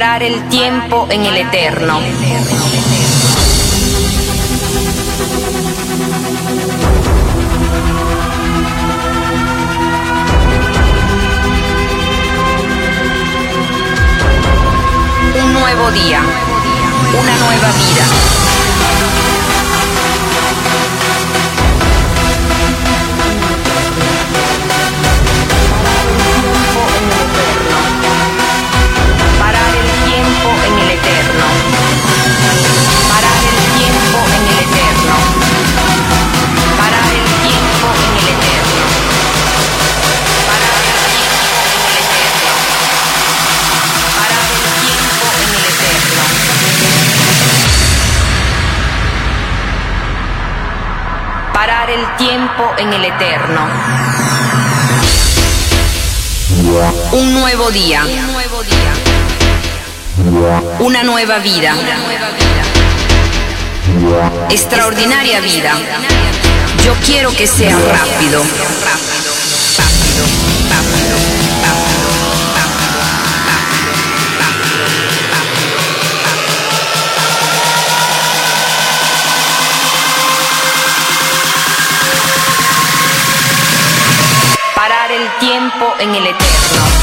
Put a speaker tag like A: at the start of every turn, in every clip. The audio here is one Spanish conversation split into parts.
A: el tiempo en el eterno. Un nuevo día, una nueva vida. tiempo en el eterno. Un nuevo día. Una nueva vida. Extraordinaria vida. Yo quiero que sea rápido. tiempo en el eterno.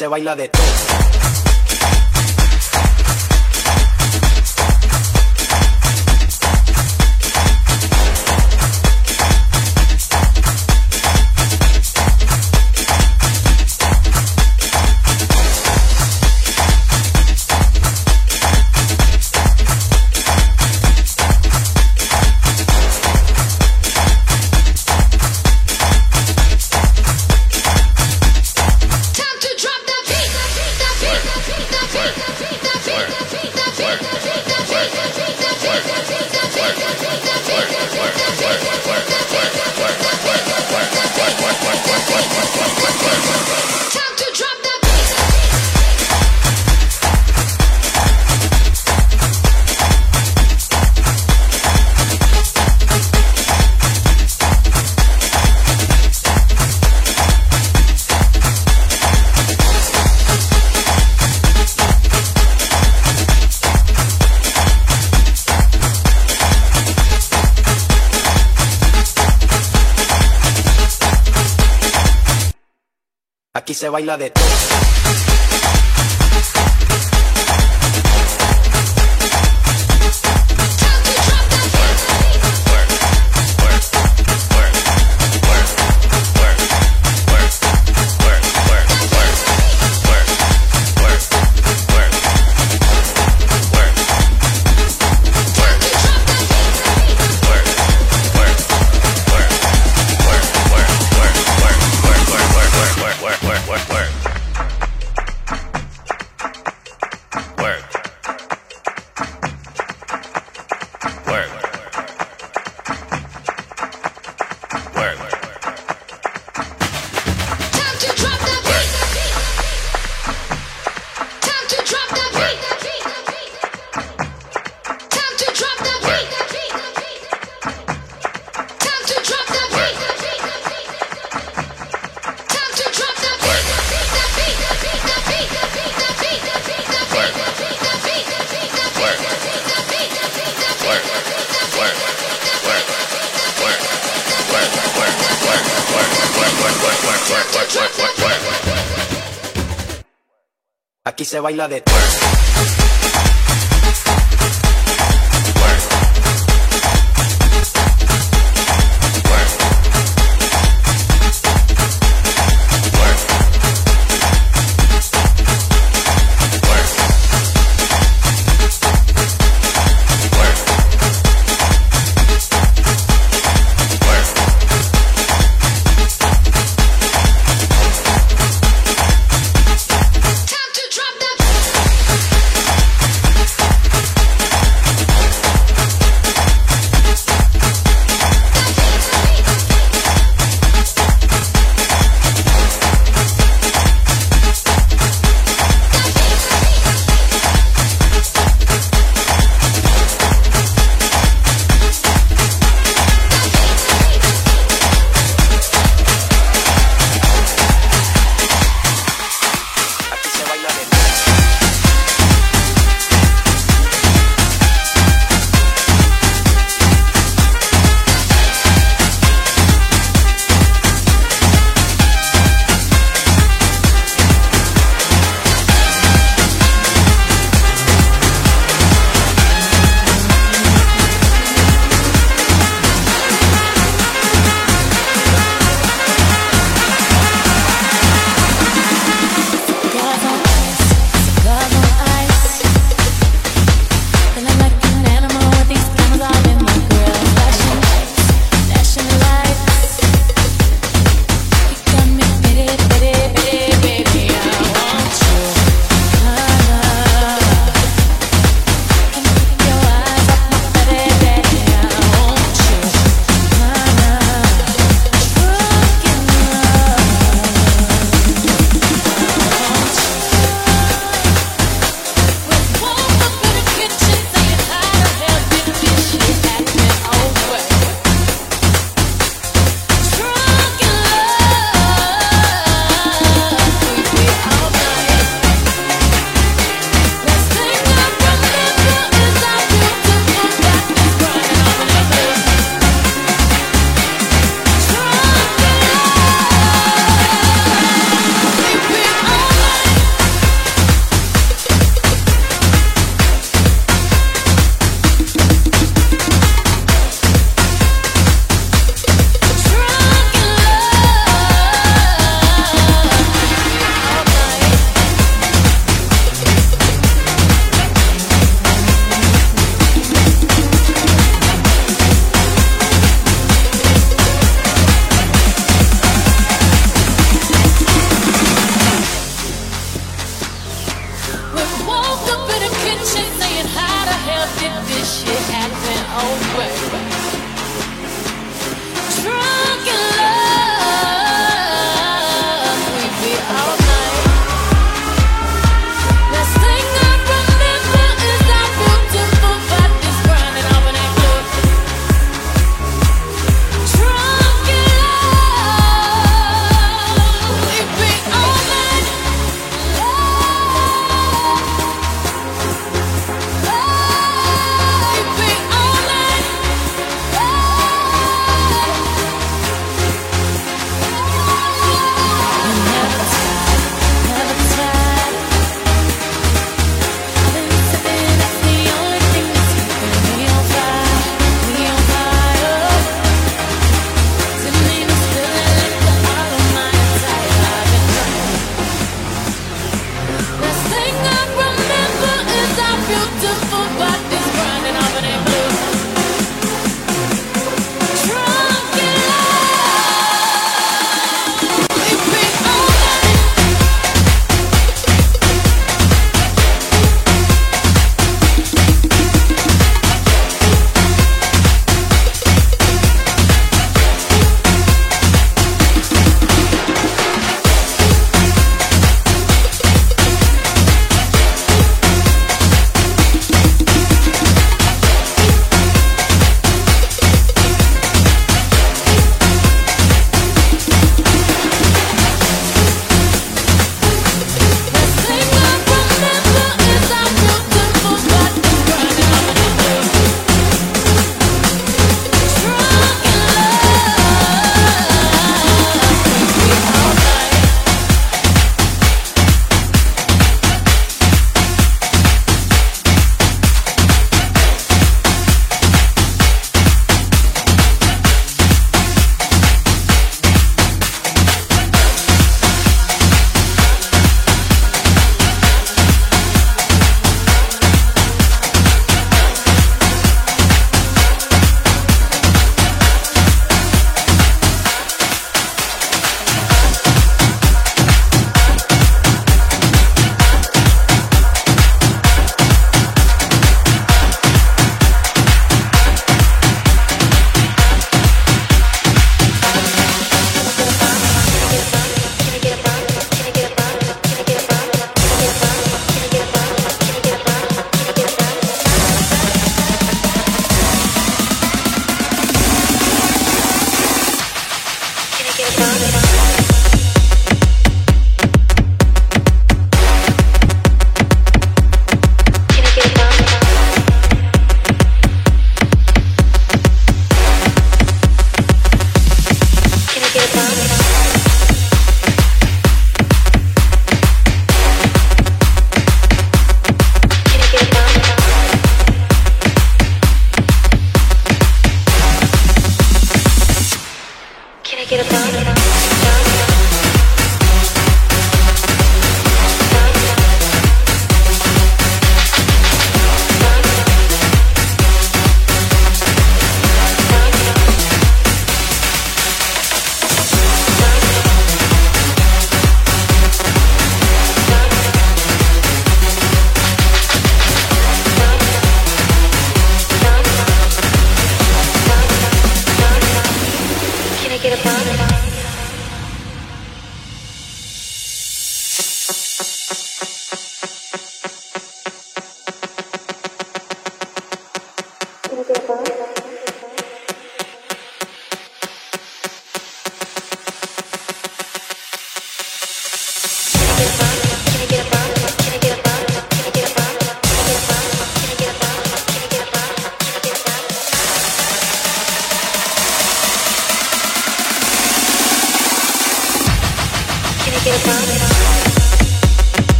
B: Se baila de todo. Baila de baila de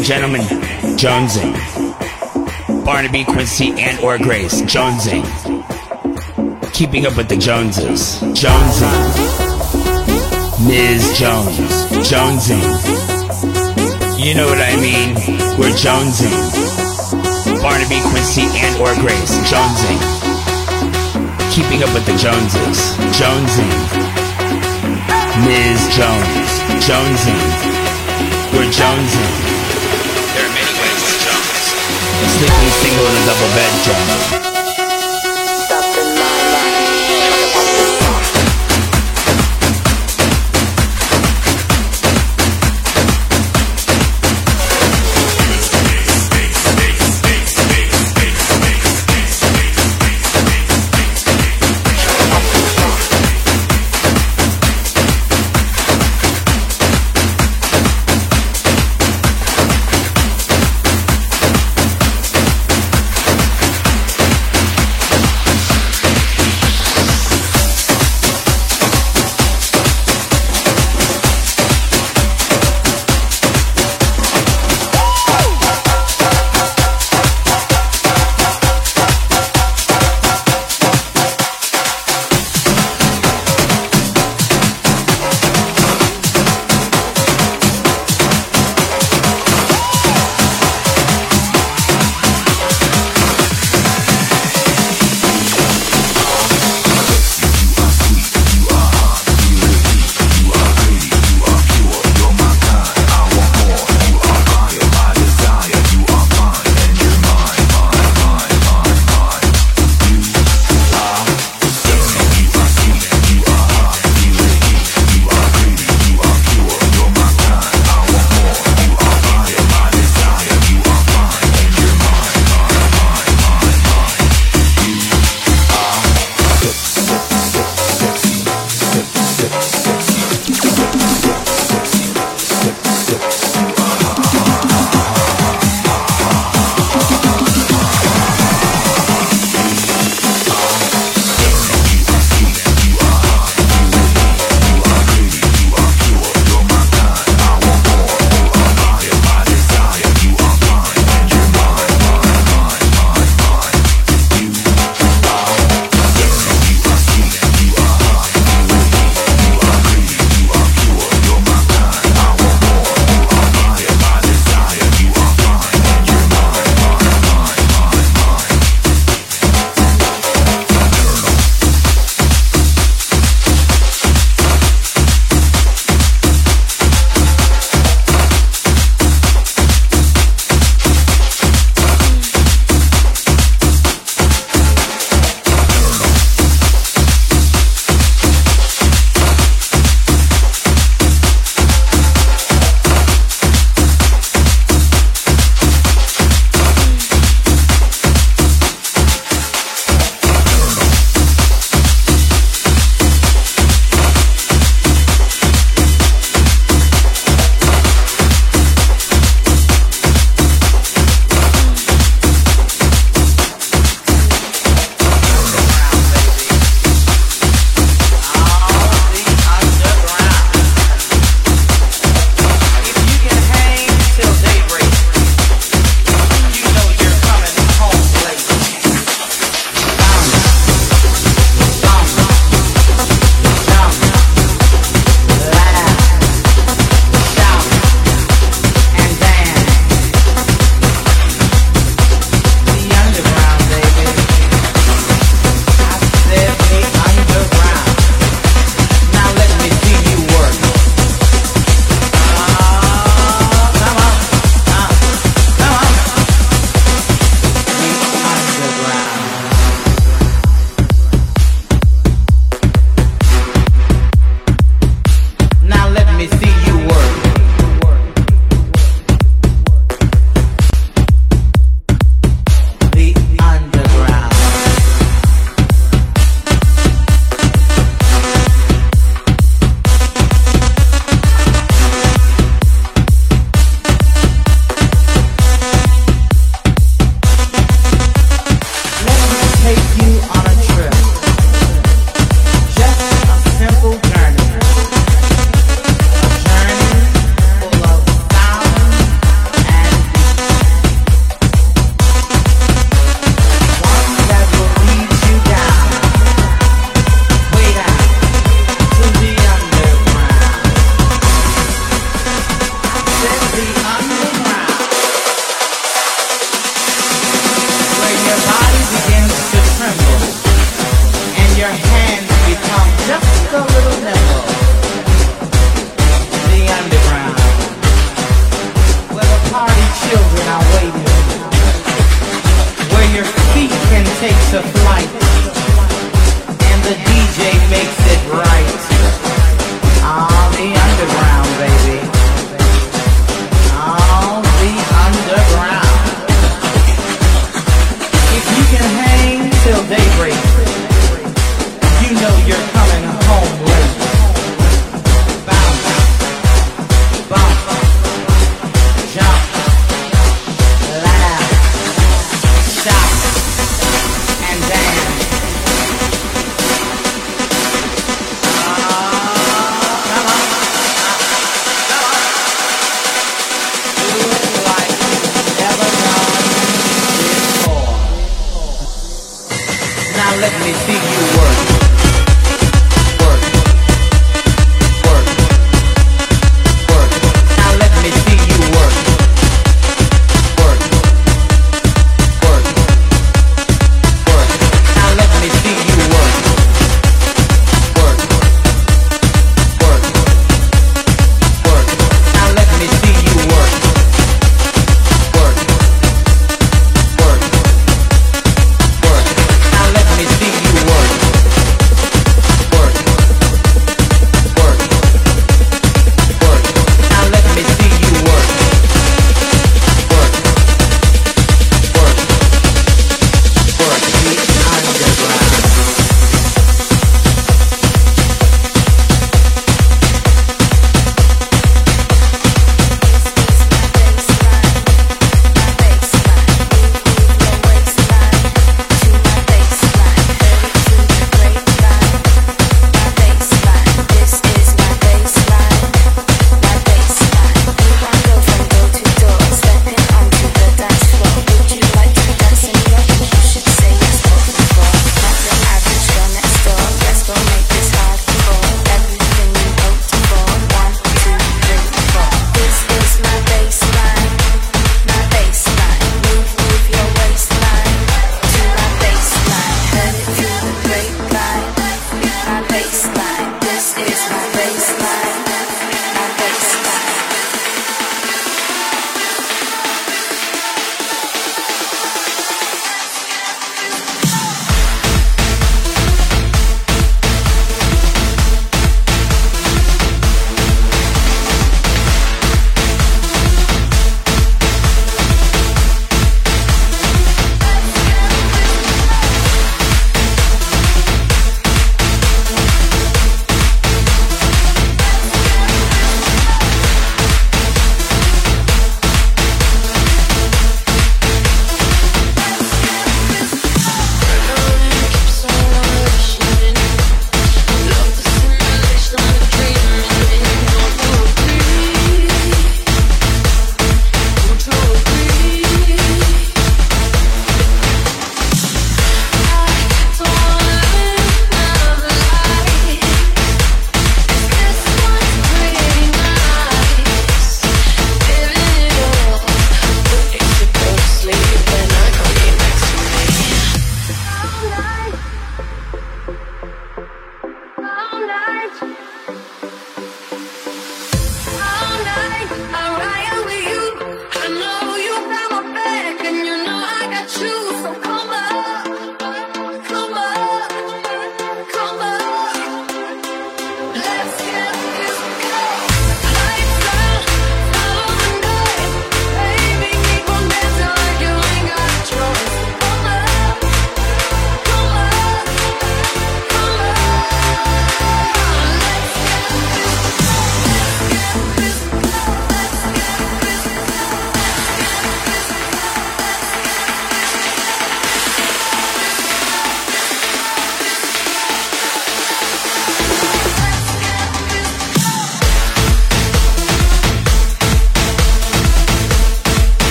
C: and gentlemen, Jonesing. Barnaby, Quincy, and or Grace, Jonesing. Keeping up with the Joneses, Jonesing. Ms. Jones, Jonesing. You know what I mean? We're Jonesing. Barnaby, Quincy, and or Grace, Jonesing. Keeping up with the Joneses, Jonesing. Ms. Jones, Jonesing. We're Jonesing sleeping single in
D: his upper bedroom.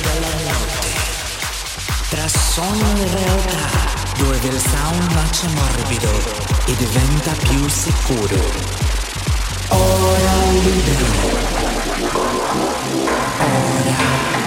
D: della notte, tra sogno e realtà, dove il sound nasce morbido e diventa più sicuro. Ora libero. Ora
E: libero.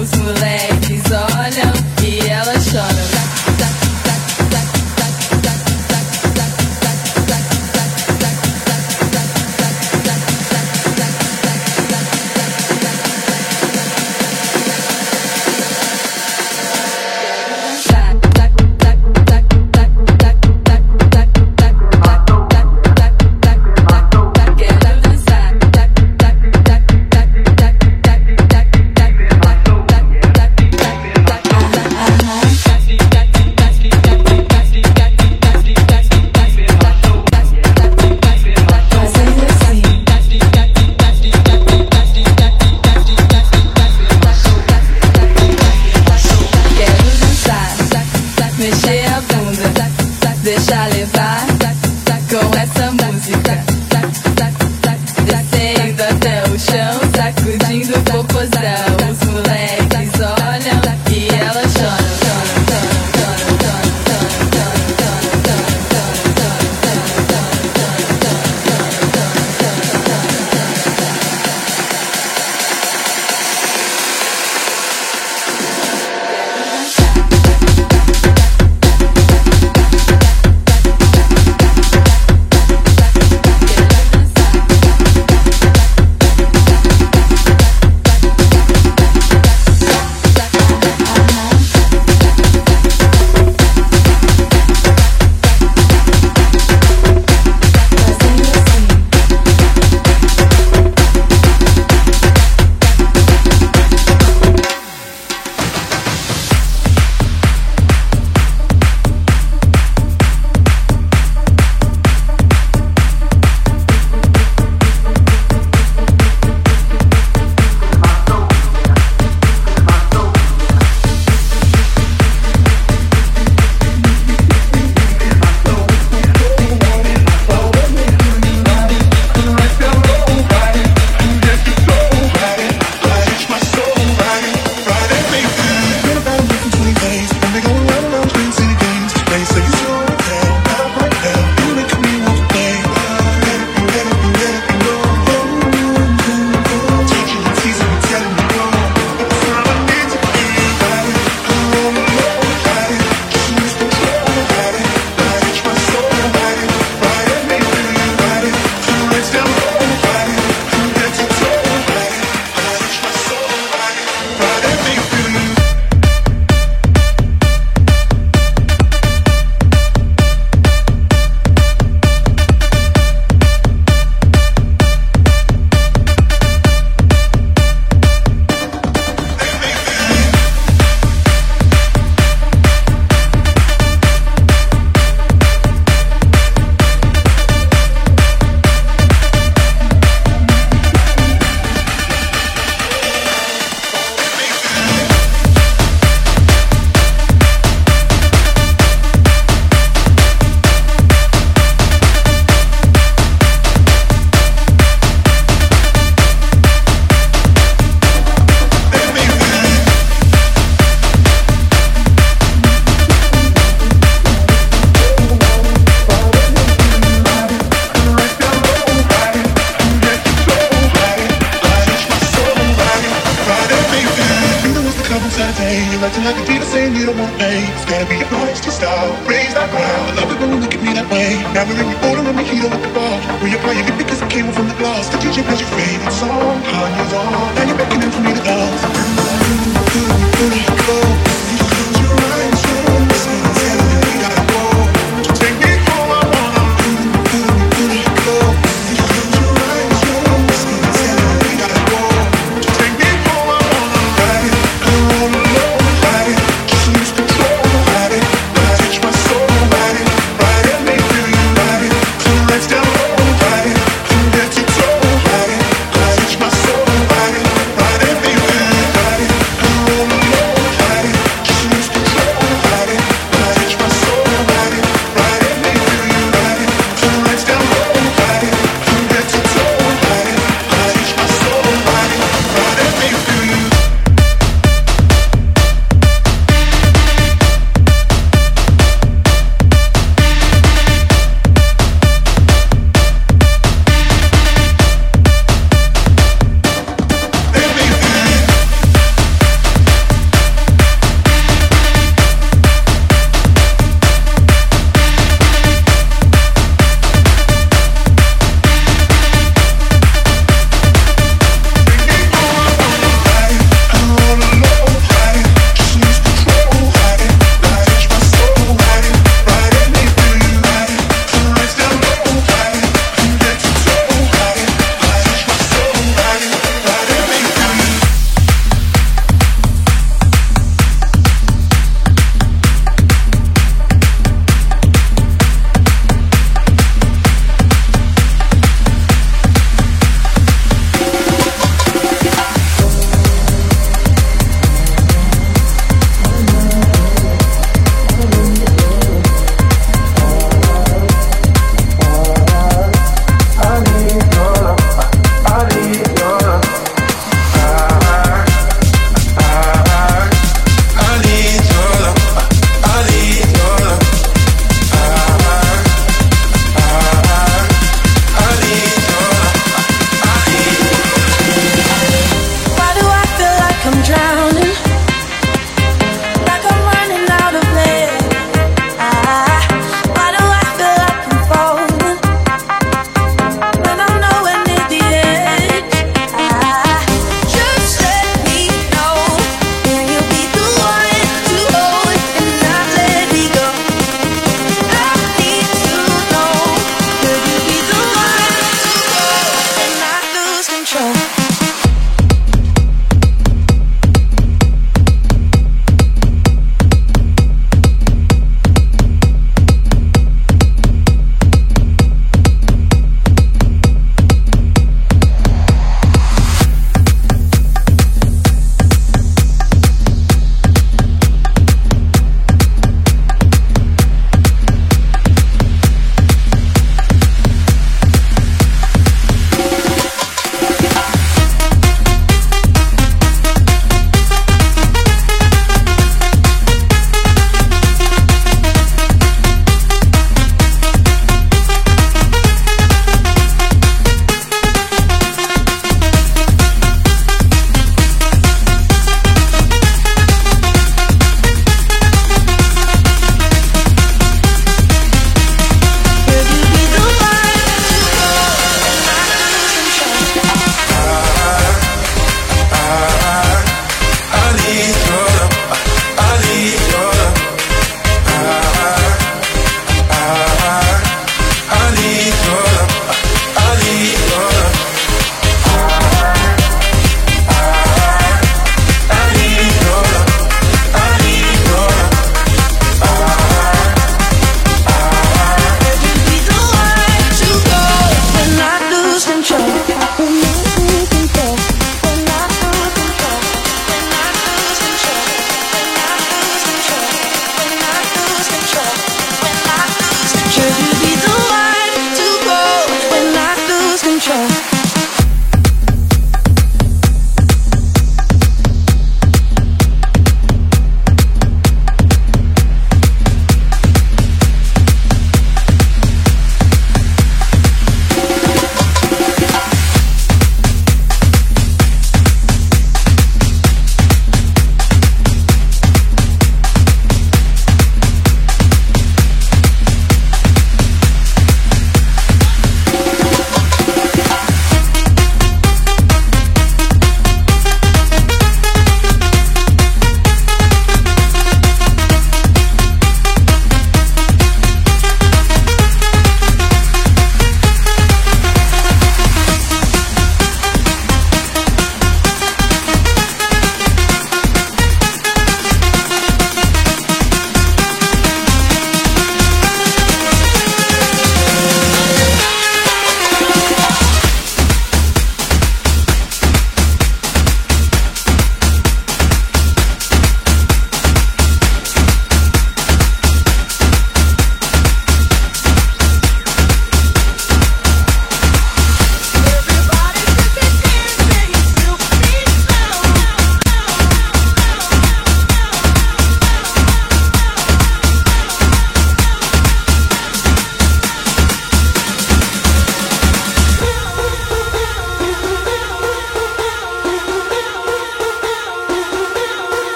E: Os moleques olham e elas choram.